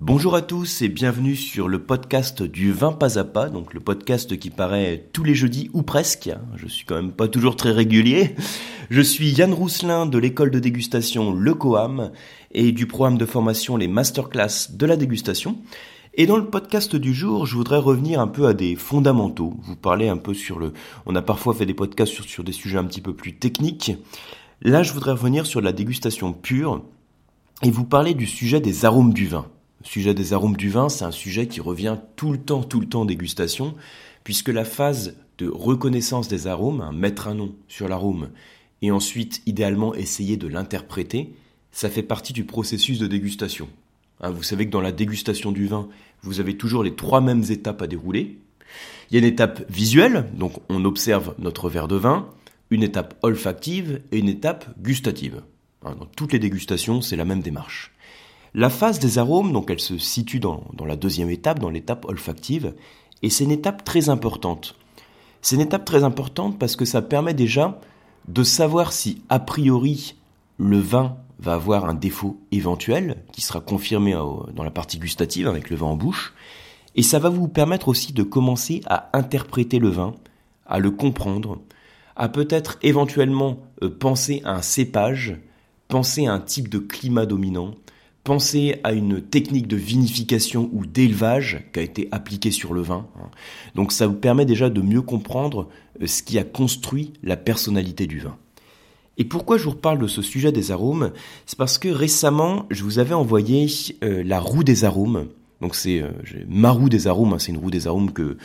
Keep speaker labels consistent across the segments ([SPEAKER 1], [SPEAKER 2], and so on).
[SPEAKER 1] Bonjour à tous et bienvenue sur le podcast du vin pas à pas, donc le podcast qui paraît tous les jeudis ou presque. Je suis quand même pas toujours très régulier. Je suis Yann Rousselin de l'école de dégustation Le Coam et du programme de formation les masterclass de la dégustation. Et dans le podcast du jour, je voudrais revenir un peu à des fondamentaux, vous parler un peu sur le... On a parfois fait des podcasts sur, sur des sujets un petit peu plus techniques. Là, je voudrais revenir sur la dégustation pure et vous parler du sujet des arômes du vin. Le sujet des arômes du vin, c'est un sujet qui revient tout le temps, tout le temps en dégustation, puisque la phase de reconnaissance des arômes, hein, mettre un nom sur l'arôme, et ensuite idéalement essayer de l'interpréter, ça fait partie du processus de dégustation. Hein, vous savez que dans la dégustation du vin, vous avez toujours les trois mêmes étapes à dérouler. Il y a une étape visuelle, donc on observe notre verre de vin, une étape olfactive et une étape gustative. Hein, dans toutes les dégustations, c'est la même démarche. La phase des arômes, donc elle se situe dans, la deuxième étape, dans l'étape olfactive, et c'est une étape très importante. C'est une étape très importante parce que ça permet déjà de savoir si a priori le vin va avoir un défaut éventuel qui sera confirmé dans la partie gustative avec le vin en bouche, et ça va vous permettre aussi de commencer à interpréter le vin, à le comprendre, à peut-être éventuellement euh, penser à un cépage, penser à un type de climat dominant, Pensez à une technique de vinification ou d'élevage qui a été appliquée sur le vin. Hein. Donc ça vous permet déjà de mieux comprendre euh, ce qui a construit la personnalité du vin. Et pourquoi je vous reparle de ce sujet des arômes? C'est parce que récemment, je vous avais envoyé euh, la roue des arômes. Donc c'est euh, ma roue des arômes, hein. c'est une roue des arômes que,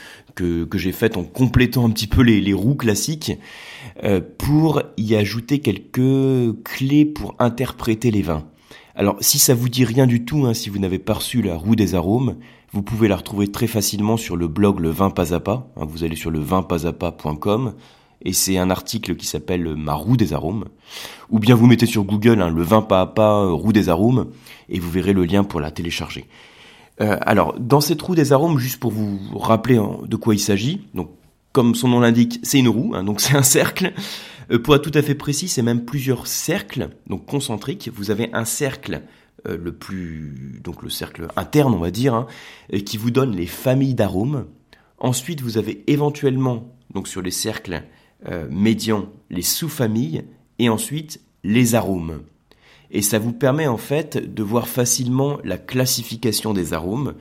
[SPEAKER 1] j'ai faite en complétant un petit peu les roues classiques pour y ajouter quelques clés pour interpréter les vins. Alors si ça vous dit rien du tout, hein, si vous n'avez pas reçu la roue des arômes, vous pouvez la retrouver très facilement sur le blog Le Vin Pas à Pas. Hein, vous allez sur le vinpasapa.com et c'est un article qui s'appelle Ma roue des arômes. Ou bien vous mettez sur Google hein, le vin pas à pas euh, roue des arômes et vous verrez le lien pour la télécharger. Euh, alors dans cette roue des arômes, juste pour vous rappeler de quoi il s'agit, donc comme son nom l'indique, c'est une roue, donc c'est un cercle. Euh, pour être tout à fait précis, c'est même plusieurs cercles, donc concentriques. Vous avez un cercle euh, le plus, donc le cercle interne, on va dire, hein, qui vous donne les familles d'arômes. Ensuite, vous avez éventuellement, donc sur les cercles euh, médians, les sous-familles, et ensuite les arômes. Et ça vous permet en fait de voir facilement la classification des arômes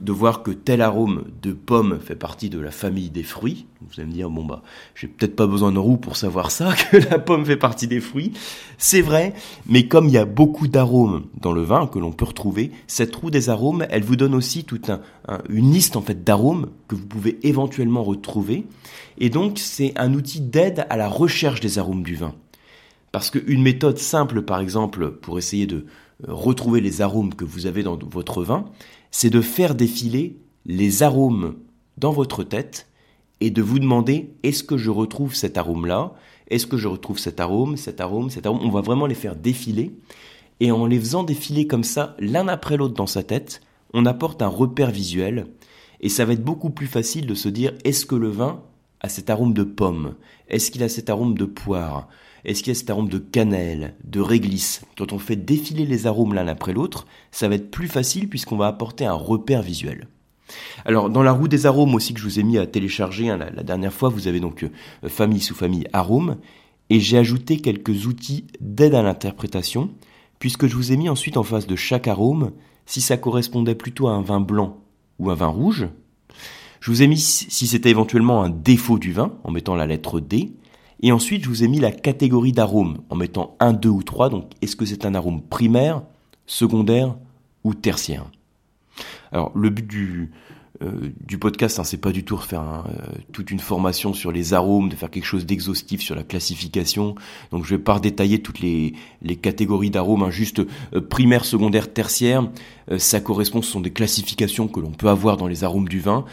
[SPEAKER 1] de voir que tel arôme de pomme fait partie de la famille des fruits. Vous allez me dire, bon bah, j'ai peut-être pas besoin de roue pour savoir ça, que la pomme fait partie des fruits. C'est vrai, mais comme il y a beaucoup d'arômes dans le vin que l'on peut retrouver, cette roue des arômes, elle vous donne aussi toute une liste en fait d'arômes que vous pouvez éventuellement retrouver. Et donc, c'est un outil d'aide à la recherche des arômes du vin. Parce qu'une méthode simple, par exemple, pour essayer de euh, retrouver les arômes que vous avez dans votre vin, c'est de faire défiler les arômes dans votre tête et de vous demander est-ce que je retrouve cet arôme-là? Est-ce que je retrouve cet arôme, cet arôme, cet arôme? On va vraiment les faire défiler. Et en les faisant défiler comme ça, l'un après l'autre dans sa tête, on apporte un repère visuel. Et ça va être beaucoup plus facile de se dire est-ce que le vin a cet arôme de pomme? Est-ce qu'il a cet arôme de poire? Est-ce qu'il y a cet arôme de cannelle, de réglisse Quand on fait défiler les arômes l'un après l'autre, ça va être plus facile puisqu'on va apporter un repère visuel. Alors dans la roue des arômes aussi que je vous ai mis à télécharger hein, la, dernière fois, vous avez donc euh, famille sous famille arômes et j'ai ajouté quelques outils d'aide à l'interprétation puisque je vous ai mis ensuite en face de chaque arôme si ça correspondait plutôt à un vin blanc ou un vin rouge. Je vous ai mis si c'était éventuellement un défaut du vin en mettant la lettre D et ensuite, je vous ai mis la catégorie d'arômes en mettant un, deux ou trois. Donc, est-ce que c'est un arôme primaire, secondaire ou tertiaire? Alors, le but du, euh, du podcast, hein, c'est pas du tout refaire euh, toute une formation sur les arômes, de faire quelque chose d'exhaustif sur la classification. Donc je vais pas détailler toutes les, catégories d'arômes, hein, juste euh, primaire, secondaire, tertiaire. ça correspond, ce sont des classifications que l'on peut avoir dans les arômes du vin.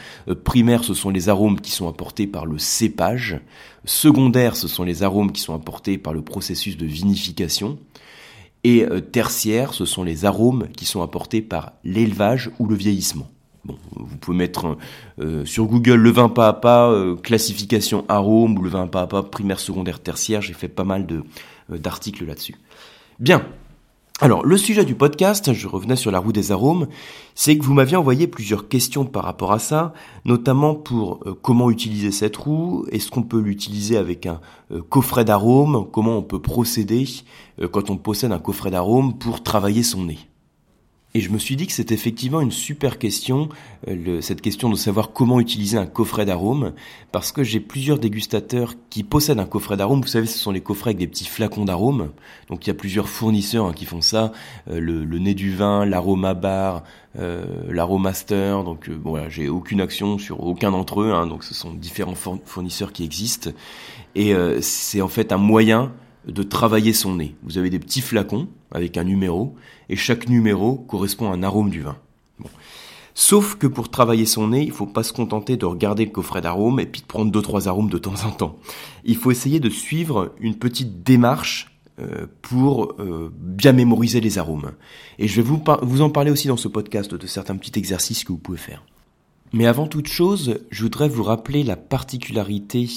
[SPEAKER 1] primaire, ce sont les arômes qui sont apportés par le cépage. Secondaire, ce sont les arômes qui sont apportés par le processus de vinification. Et tertiaire, ce sont les arômes qui sont apportés par l'élevage ou le vieillissement vous pouvez mettre euh, sur Google le vin pas à pas, euh, classification arôme ou le vin pas à pas, primaire, secondaire, tertiaire. J'ai fait pas mal de, euh, d'articles là-dessus. Bien. Alors, le sujet du podcast, je revenais sur la roue des arômes, c'est que vous m'aviez envoyé plusieurs questions par rapport à ça, notamment pour comment utiliser cette roue, est-ce qu'on peut l'utiliser avec un coffret d'arômes, comment on peut procéder quand on possède un coffret d'arômes pour travailler son nez? Et je me suis dit que c'est effectivement une super question, euh, cette question de savoir comment utiliser un coffret d'arômes, parce que j'ai plusieurs dégustateurs qui possèdent un coffret d'arômes. Vous savez, ce sont les coffrets avec des petits flacons d'arômes. Donc il y a plusieurs fournisseurs hein, qui font ça, euh, le, nez du vin, l'aroma bar, euh, l'aromaster. Donc bon, voilà, j'ai aucune action sur aucun d'entre eux. Hein, donc ce sont différents fournisseurs qui existent. Et c'est en fait un moyen de travailler son nez. Vous avez des petits flacons avec un numéro, et chaque numéro correspond à un arôme du vin. Sauf que pour travailler son nez, il ne faut pas se contenter de regarder le coffret d'arômes et puis de prendre deux trois arômes de temps en temps. Il faut essayer de suivre une petite démarche euh, pour euh, bien mémoriser les arômes. Et je vais vous, vous en parler aussi dans ce podcast de certains petits exercices que vous pouvez faire. Mais avant toute chose, je voudrais vous rappeler la particularité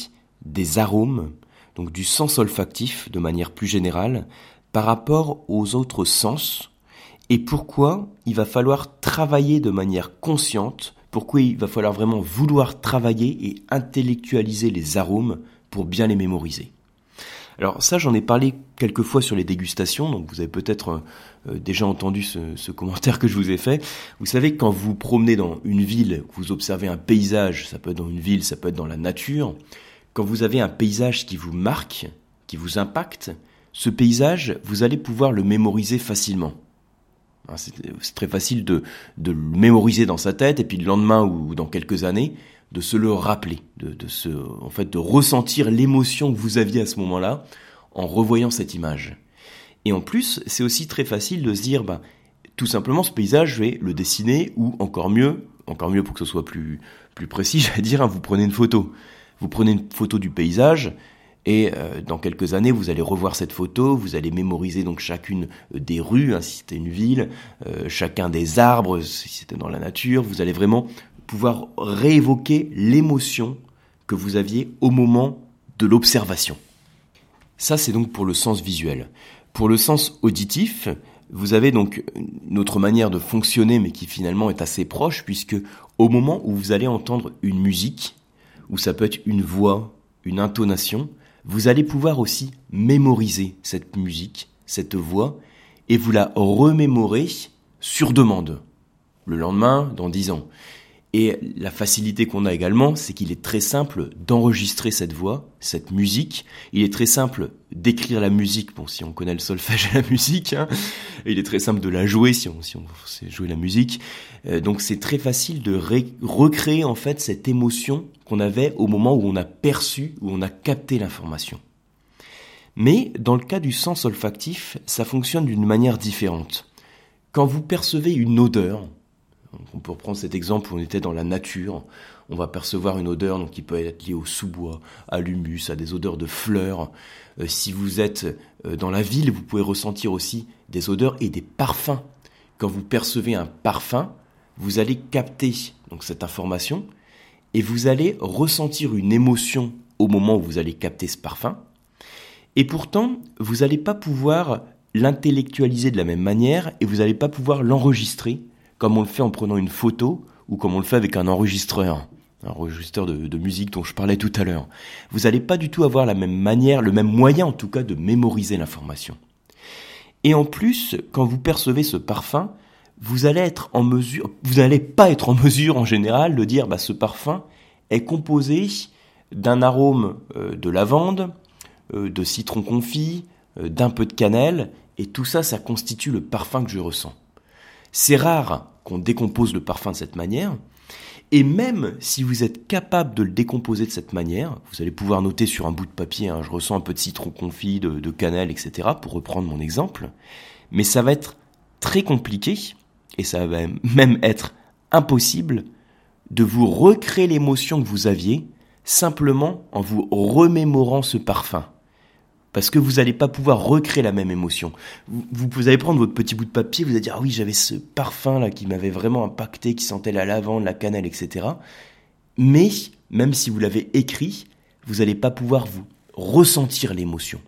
[SPEAKER 1] des arômes donc du sens olfactif de manière plus générale, par rapport aux autres sens, et pourquoi il va falloir travailler de manière consciente, pourquoi il va falloir vraiment vouloir travailler et intellectualiser les arômes pour bien les mémoriser. Alors ça, j'en ai parlé quelques fois sur les dégustations, donc vous avez peut-être euh, déjà entendu ce, ce, commentaire que je vous ai fait. Vous savez, quand vous promenez dans une ville, vous observez un paysage, ça peut être dans une ville, ça peut être dans la nature, quand vous avez un paysage qui vous marque, qui vous impacte, ce paysage, vous allez pouvoir le mémoriser facilement. Hein, c'est très facile de, le mémoriser dans sa tête et puis le lendemain ou dans quelques années de se le rappeler, de, se, en fait, de ressentir l'émotion que vous aviez à ce moment-là en revoyant cette image. Et en plus, c'est aussi très facile de se dire, bah, tout simplement, ce paysage, je vais le dessiner ou encore mieux, encore mieux pour que ce soit plus, plus précis, j'allais dire, hein, vous prenez une photo. Vous prenez une photo du paysage et euh, dans quelques années, vous allez revoir cette photo, vous allez mémoriser donc chacune euh, des rues, hein, si c'était une ville, euh, chacun des arbres, si c'était dans la nature. Vous allez vraiment pouvoir réévoquer l'émotion que vous aviez au moment de l'observation. Ça, c'est donc pour le sens visuel. Pour le sens auditif, vous avez donc une autre manière de fonctionner, mais qui finalement est assez proche, puisque au moment où vous allez entendre une musique, ou ça peut être une voix, une intonation, vous allez pouvoir aussi mémoriser cette musique, cette voix, et vous la remémorer sur demande, le lendemain, dans dix ans. Et la facilité qu'on a également, c'est qu'il est très simple d'enregistrer cette voix, cette musique. Il est très simple d'écrire la musique, bon, si on connaît le solfège et la musique. Hein. Il est très simple de la jouer si on, sait jouer la musique. Euh, donc c'est très facile de recréer en fait cette émotion qu'on avait au moment où on a perçu, où on a capté l'information. Mais dans le cas du sens olfactif, ça fonctionne d'une manière différente. Quand vous percevez une odeur, on peut reprendre cet exemple où on était dans la nature. On va percevoir une odeur donc, qui peut être liée au sous-bois, à l'humus, à des odeurs de fleurs. Euh, si vous êtes euh, dans la ville, vous pouvez ressentir aussi des odeurs et des parfums. Quand vous percevez un parfum, vous allez capter donc, cette information et vous allez ressentir une émotion au moment où vous allez capter ce parfum. Et pourtant, vous n'allez pas pouvoir l'intellectualiser de la même manière et vous n'allez pas pouvoir l'enregistrer comme on le fait en prenant une photo ou comme on le fait avec un enregistreur, un enregistreur de, musique dont je parlais tout à l'heure. Vous n'allez pas du tout avoir la même manière, le même moyen en tout cas de mémoriser l'information. Et en plus, quand vous percevez ce parfum, vous n'allez pas être en mesure en général de dire, bah, ce parfum est composé d'un arôme euh, de lavande, euh, de citron confit, euh, d'un peu de cannelle, et tout ça, ça constitue le parfum que je ressens. C'est rare qu'on décompose le parfum de cette manière. Et même si vous êtes capable de le décomposer de cette manière, vous allez pouvoir noter sur un bout de papier, hein, je ressens un peu de citron confit, de, de cannelle, etc., pour reprendre mon exemple. Mais ça va être très compliqué, et ça va même être impossible, de vous recréer l'émotion que vous aviez simplement en vous remémorant ce parfum parce que vous n'allez pas pouvoir recréer la même émotion. Vous, allez prendre votre petit bout de papier, vous allez dire ah oui j'avais ce parfum là qui m'avait vraiment impacté, qui sentait la lavande, la cannelle, etc. Mais même si vous l'avez écrit, vous n'allez pas pouvoir vous ressentir l'émotion.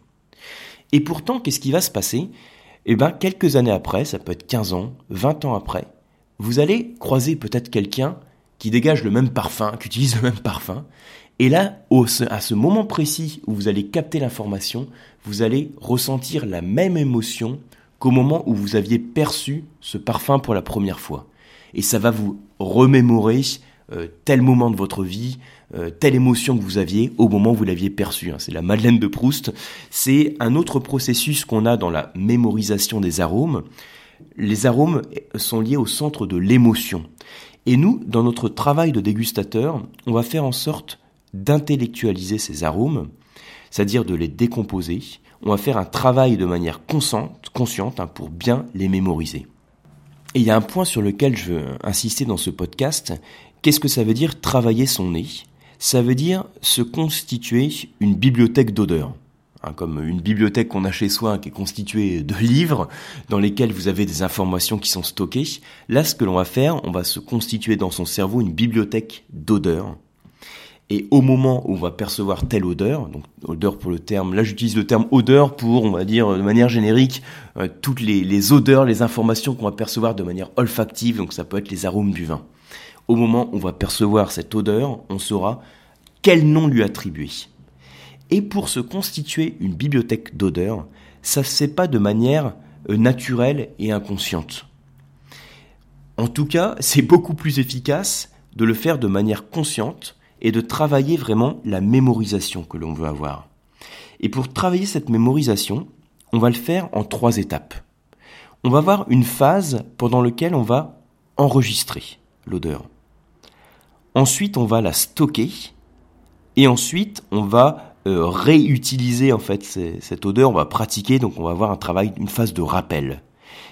[SPEAKER 1] Et pourtant, qu'est-ce qui va se passer? Eh ben quelques années après, ça peut être 15 ans, 20 ans après, vous allez croiser peut-être quelqu'un qui dégage le même parfum, qui utilise le même parfum, et là, à ce moment précis où vous allez capter l'information, vous allez ressentir la même émotion qu'au moment où vous aviez perçu ce parfum pour la première fois. Et ça va vous remémorer euh, tel moment de votre vie, euh, telle émotion que vous aviez au moment où vous l'aviez perçu. Hein. C'est la Madeleine de Proust. C'est un autre processus qu'on a dans la mémorisation des arômes. Les arômes sont liés au centre de l'émotion. Et nous, dans notre travail de dégustateur, on va faire en sorte d'intellectualiser ces arômes, c'est-à-dire de les décomposer. On va faire un travail de manière consciente, consciente hein, pour bien les mémoriser. Et il y a un point sur lequel je veux insister dans ce podcast. Qu'est-ce que ça veut dire travailler son nez? Ça veut dire se constituer une bibliothèque d'odeurs. Hein, comme une bibliothèque qu'on a chez soi qui est constituée de livres dans lesquels vous avez des informations qui sont stockées. Là, ce que l'on va faire, on va se constituer dans son cerveau une bibliothèque d'odeurs et au moment où on va percevoir telle odeur, donc odeur pour le terme, là j'utilise le terme odeur pour, on va dire de manière générique, euh, toutes les, odeurs, les informations qu'on va percevoir de manière olfactive, donc ça peut être les arômes du vin. Au moment où on va percevoir cette odeur, on saura quel nom lui attribuer. Et pour se constituer une bibliothèque d'odeurs, ça ne se fait pas de manière euh, naturelle et inconsciente. En tout cas, c'est beaucoup plus efficace de le faire de manière consciente, et de travailler vraiment la mémorisation que l'on veut avoir. Et pour travailler cette mémorisation, on va le faire en trois étapes. On va avoir une phase pendant laquelle on va enregistrer l'odeur. Ensuite, on va la stocker. Et ensuite, on va euh, réutiliser en fait cette odeur, on va pratiquer, donc on va avoir un travail, une phase de rappel.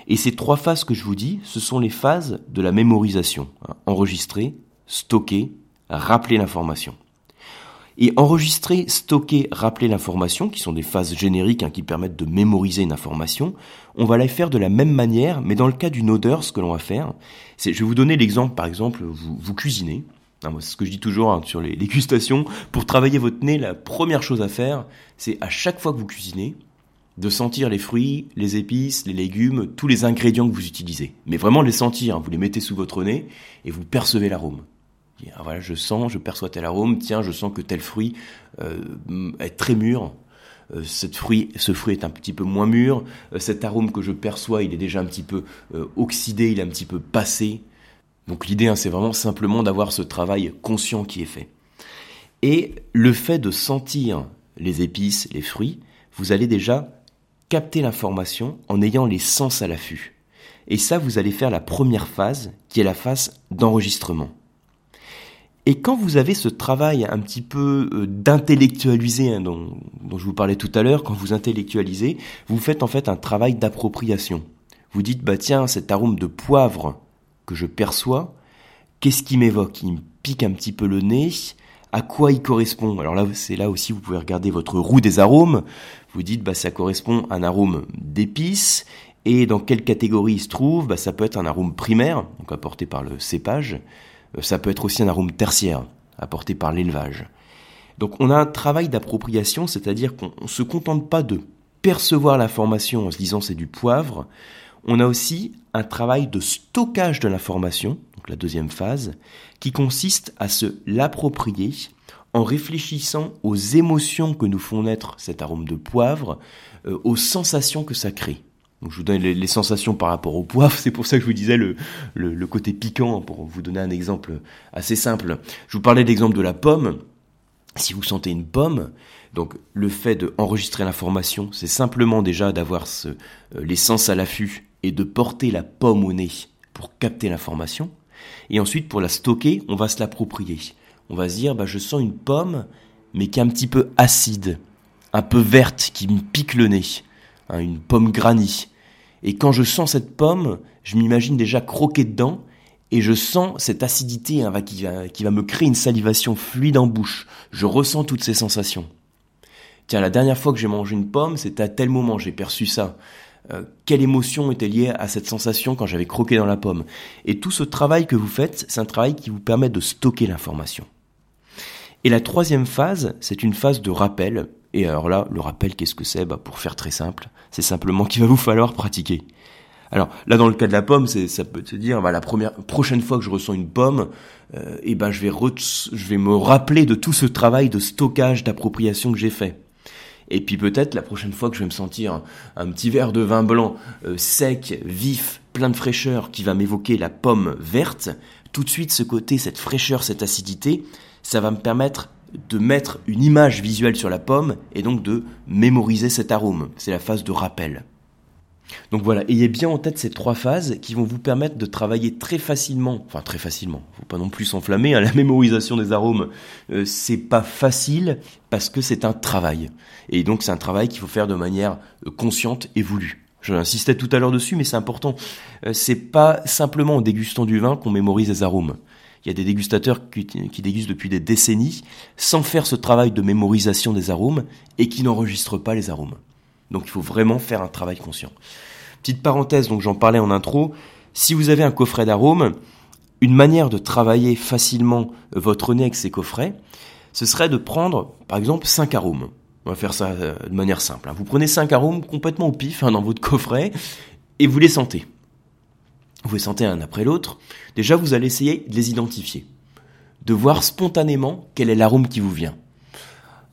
[SPEAKER 1] Et ces trois phases que je vous dis, ce sont les phases de la mémorisation. Hein. enregistrer, stocker rappeler l'information. Et enregistrer, stocker, rappeler l'information, qui sont des phases génériques hein, qui permettent de mémoriser une information, on va la faire de la même manière, mais dans le cas d'une odeur, ce que l'on va faire, c'est, je vais vous donner l'exemple, par exemple, vous, vous cuisinez, hein, c'est ce que je dis toujours hein, sur les, les gustations, pour travailler votre nez, la première chose à faire, c'est à chaque fois que vous cuisinez, de sentir les fruits, les épices, les légumes, tous les ingrédients que vous utilisez. Mais vraiment les sentir, vous les mettez sous votre nez et vous percevez l'arôme. Ah, voilà, je sens, je perçois tel arôme, tiens, je sens que tel fruit euh, est très mûr. Euh, fruit, ce fruit est un petit peu moins mûr. Euh, cet arôme que je perçois, il est déjà un petit peu oxydé, il est un petit peu passé. Donc l'idée, hein, c'est vraiment simplement d'avoir ce travail conscient qui est fait. Et le fait de sentir les épices, les fruits, vous allez déjà capter l'information en ayant les sens à l'affût. Et ça, vous allez faire la première phase, qui est la phase d'enregistrement. Et quand vous avez ce travail un petit peu euh, d'intellectualiser, hein, dont, je vous parlais tout à l'heure, quand vous intellectualisez, vous faites en fait un travail d'appropriation. Vous dites, bah tiens, cet arôme de poivre que je perçois, qu'est-ce qui m'évoque Il me pique un petit peu le nez, à quoi il correspond Alors là, c'est là aussi, vous pouvez regarder votre roue des arômes. Vous dites, bah ça correspond à un arôme d'épices. Et dans quelle catégorie il se trouve bah, Ça peut être un arôme primaire, donc apporté par le cépage. Euh, ça peut être aussi un arôme tertiaire apporté par l'élevage. Donc on a un travail d'appropriation, c'est-à-dire qu'on ne se contente pas de percevoir l'information en se disant c'est du poivre, on a aussi un travail de stockage de l'information, donc la deuxième phase, qui consiste à se l'approprier en réfléchissant aux émotions que nous font naître cet arôme de poivre, euh, aux sensations que ça crée. Donc je vous donne les, sensations par rapport au poivre, c'est pour ça que je vous disais le, le, côté piquant, pour vous donner un exemple assez simple. Je vous parlais de l'exemple de la pomme. Si vous sentez une pomme, donc le fait d'enregistrer l'information, c'est simplement déjà d'avoir ce, euh, les sens à l'affût et de porter la pomme au nez pour capter l'information. Et ensuite, pour la stocker, on va se l'approprier. On va se dire, bah, je sens une pomme, mais qui est un petit peu acide, un peu verte, qui me pique le nez. Hein, une pomme granny. Et quand je sens cette pomme, je m'imagine déjà croquer dedans et je sens cette acidité hein, qui, va, qui va me créer une salivation fluide en bouche. Je ressens toutes ces sensations. Tiens, la dernière fois que j'ai mangé une pomme, c'était à tel moment, j'ai perçu ça. Euh, quelle émotion était liée à cette sensation quand j'avais croqué dans la pomme Et tout ce travail que vous faites, c'est un travail qui vous permet de stocker l'information. Et la troisième phase, c'est une phase de rappel. Et alors là, le rappel, qu'est-ce que c'est? Bah, Pour faire très simple, c'est simplement qu'il va vous falloir pratiquer. Alors là, dans le cas de la pomme, ça peut te dire, bah, la première prochaine fois que je ressens une pomme, euh, et ben je vais je vais me rappeler de tout ce travail de stockage, d'appropriation que j'ai fait. Et puis peut-être la prochaine fois que je vais me sentir un, petit verre de vin blanc euh, sec, vif, plein de fraîcheur, qui va m'évoquer la pomme verte, tout de suite ce côté, cette fraîcheur, cette acidité, ça va me permettre de mettre une image visuelle sur la pomme et donc de mémoriser cet arôme. C'est la phase de rappel. Donc voilà, ayez bien en tête ces trois phases qui vont vous permettre de travailler très facilement, enfin très facilement, faut pas non plus s'enflammer, hein, la mémorisation des arômes, euh, c'est pas facile parce que c'est un travail. Et donc c'est un travail qu'il faut faire de manière euh, consciente et voulue. J'insistais tout à l'heure dessus, mais c'est important. Euh, c'est pas simplement en dégustant du vin qu'on mémorise les arômes. Il y a des dégustateurs qui, qui, dégustent depuis des décennies sans faire ce travail de mémorisation des arômes et qui n'enregistrent pas les arômes. Donc il faut vraiment faire un travail conscient. Petite parenthèse, donc j'en parlais en intro, si vous avez un coffret d'arômes, une manière de travailler facilement votre nez avec ces coffrets, ce serait de prendre par exemple 5 arômes. On va faire ça euh, de manière simple. Hein. Vous prenez 5 arômes complètement au pif hein, dans votre coffret et vous les sentez. Vous les sentez un après l'autre. Déjà, vous allez essayer de les identifier, de voir spontanément quel est l'arôme qui vous vient.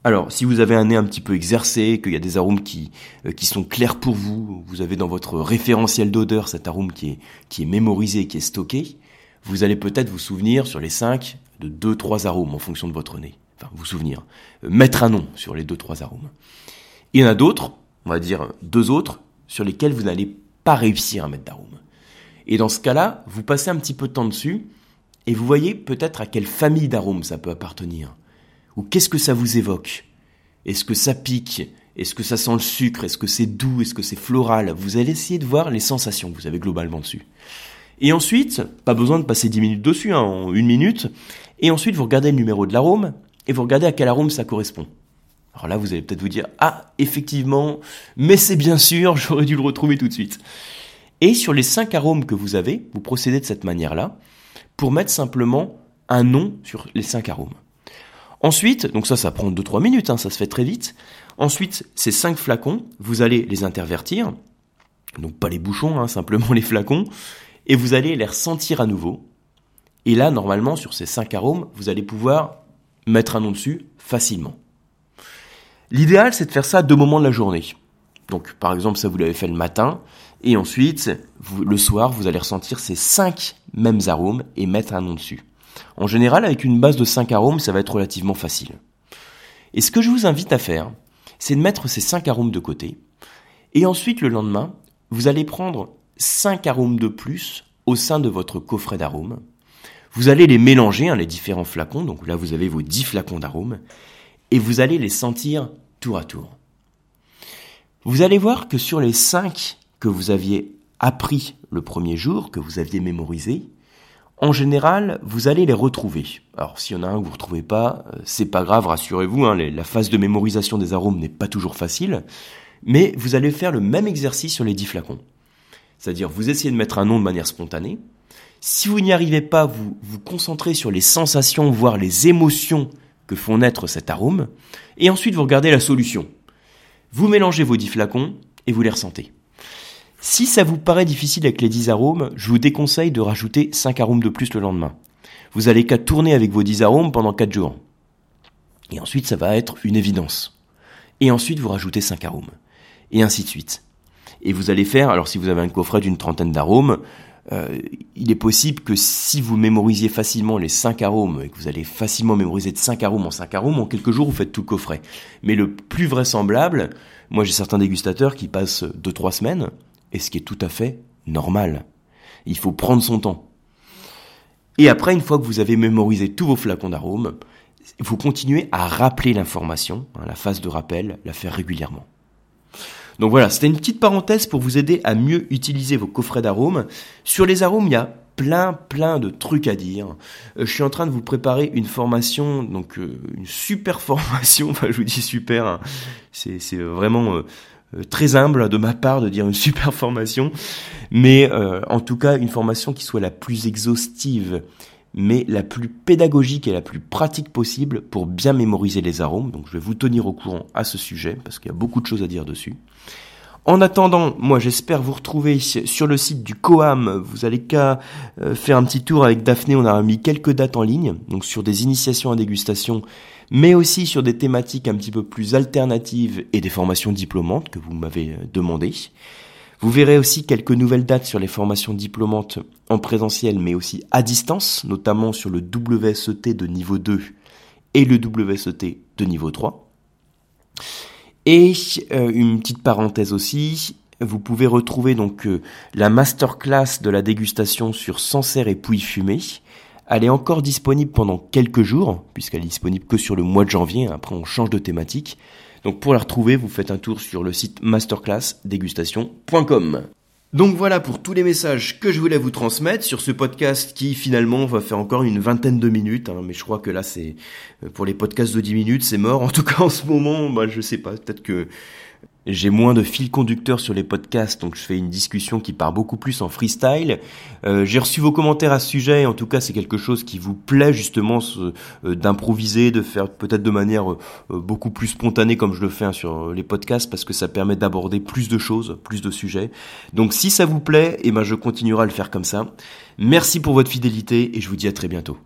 [SPEAKER 1] Alors, si vous avez un nez un petit peu exercé, qu'il y a des arômes qui, euh, qui sont clairs pour vous, vous avez dans votre référentiel d'odeur cet arôme qui est, qui est mémorisé, qui est stocké, vous allez peut-être vous souvenir sur les cinq de deux, trois arômes en fonction de votre nez. Enfin, vous souvenir. Euh, mettre un nom sur les deux, trois arômes. Il y en a d'autres, on va dire deux autres, sur lesquels vous n'allez pas réussir à mettre d'arôme. Et dans ce cas-là, vous passez un petit peu de temps dessus et vous voyez peut-être à quelle famille d'arômes ça peut appartenir ou qu'est-ce que ça vous évoque? Est-ce que ça pique? Est-ce que ça sent le sucre? Est-ce que c'est doux? Est-ce que c'est floral? Vous allez essayer de voir les sensations que vous avez globalement dessus. Et ensuite, pas besoin de passer 10 minutes dessus, hein, en une minute. Et ensuite, vous regardez le numéro de l'arôme et vous regardez à quel arôme ça correspond. Alors là, vous allez peut-être vous dire, ah, effectivement, mais c'est bien sûr, j'aurais dû le retrouver tout de suite. Et sur les 5 arômes que vous avez, vous procédez de cette manière-là pour mettre simplement un nom sur les 5 arômes. Ensuite, donc ça, ça prend 2-3 minutes, hein, ça se fait très vite. Ensuite, ces 5 flacons, vous allez les intervertir, donc pas les bouchons, hein, simplement les flacons, et vous allez les ressentir à nouveau. Et là, normalement, sur ces 5 arômes, vous allez pouvoir mettre un nom dessus facilement. L'idéal, c'est de faire ça à deux moments de la journée. Donc, par exemple, ça vous l'avez fait le matin, et ensuite, le soir, vous allez ressentir ces 5 mêmes arômes et mettre un nom dessus. En général, avec une base de 5 arômes, ça va être relativement facile. Et ce que je vous invite à faire, c'est de mettre ces 5 arômes de côté. Et ensuite, le lendemain, vous allez prendre 5 arômes de plus au sein de votre coffret d'arômes. Vous allez les mélanger, hein, les différents flacons. Donc là, vous avez vos 10 flacons d'arômes. Et vous allez les sentir tour à tour. Vous allez voir que sur les 5 que vous aviez appris le premier jour, que vous aviez mémorisé, en général, vous allez les retrouver. Alors, s'il y en a un que vous ne retrouvez pas, euh, c'est pas grave, rassurez-vous, hein, la phase de mémorisation des arômes n'est pas toujours facile, mais vous allez faire le même exercice sur les 10 flacons. C'est-à-dire, vous essayez de mettre un nom de manière spontanée. Si vous n'y arrivez pas, vous vous concentrez sur les sensations, voire les émotions que font naître cet arôme, et ensuite vous regardez la solution. Vous mélangez vos 10 flacons et vous les ressentez. Si ça vous paraît difficile avec les 10 arômes, je vous déconseille de rajouter 5 arômes de plus le lendemain. Vous allez qu'à tourner avec vos 10 arômes pendant 4 jours. Et ensuite, ça va être une évidence. Et ensuite, vous rajoutez 5 arômes. Et ainsi de suite. Et vous allez faire, alors si vous avez un coffret d'une trentaine d'arômes, euh, il est possible que si vous mémorisiez facilement les 5 arômes et que vous allez facilement mémoriser de 5 arômes en 5 arômes, en quelques jours, vous faites tout le coffret. Mais le plus vraisemblable, moi j'ai certains dégustateurs qui passent 2-3 semaines et ce qui est tout à fait normal. Il faut prendre son temps. Et après, une fois que vous avez mémorisé tous vos flacons d'arômes, vous continuez à rappeler l'information, hein, la phase de rappel, la faire régulièrement. Donc voilà, c'était une petite parenthèse pour vous aider à mieux utiliser vos coffrets d'arômes. Sur les arômes, il y a plein plein de trucs à dire. Euh, je suis en train de vous préparer une formation, donc euh, une super formation, enfin je vous dis super, hein. c'est vraiment... Euh, euh, très humble de ma part de dire une super formation, mais euh, en tout cas une formation qui soit la plus exhaustive, mais la plus pédagogique et la plus pratique possible pour bien mémoriser les arômes. Donc je vais vous tenir au courant à ce sujet parce qu'il y a beaucoup de choses à dire dessus. En attendant, moi j'espère vous retrouver sur le site du Coam. Vous allez qu'à euh, faire un petit tour avec Daphné, on a mis quelques dates en ligne, donc sur des initiations à dégustation, mais aussi sur des thématiques un petit peu plus alternatives et des formations diplômantes que vous m'avez euh, demandé. Vous verrez aussi quelques nouvelles dates sur les formations diplômantes en présentiel mais aussi à distance, notamment sur le WSET de niveau 2 et le WSET de niveau 3. Et euh, une petite parenthèse aussi, vous pouvez retrouver donc euh, la masterclass de la dégustation sur Sancerre et Pouilly fumée. Elle est encore disponible pendant quelques jours, puisqu'elle est disponible que sur le mois de janvier, après on change de thématique. Donc pour la retrouver, vous faites un tour sur le site masterclassdégustation.com. Donc voilà pour tous les messages que je voulais vous transmettre sur ce podcast qui finalement va faire encore une vingtaine de minutes. Hein, mais je crois que là c'est euh, pour les podcasts de 10 minutes c'est mort. En tout cas en ce moment, bah, je sais pas, peut-être que j'ai moins de fil conducteur sur les podcasts, donc je fais une discussion qui part beaucoup plus en freestyle. Euh, j'ai reçu vos commentaires à ce sujet, en tout cas c'est quelque chose qui vous plaît justement euh, d'improviser, de faire peut-être de manière euh, beaucoup plus spontanée comme je le fais hein, sur les podcasts, parce que ça permet d'aborder plus de choses, plus de sujets. Donc si ça vous plaît, eh ben je continuerai à le faire comme ça. Merci pour votre fidélité et je vous dis à très bientôt.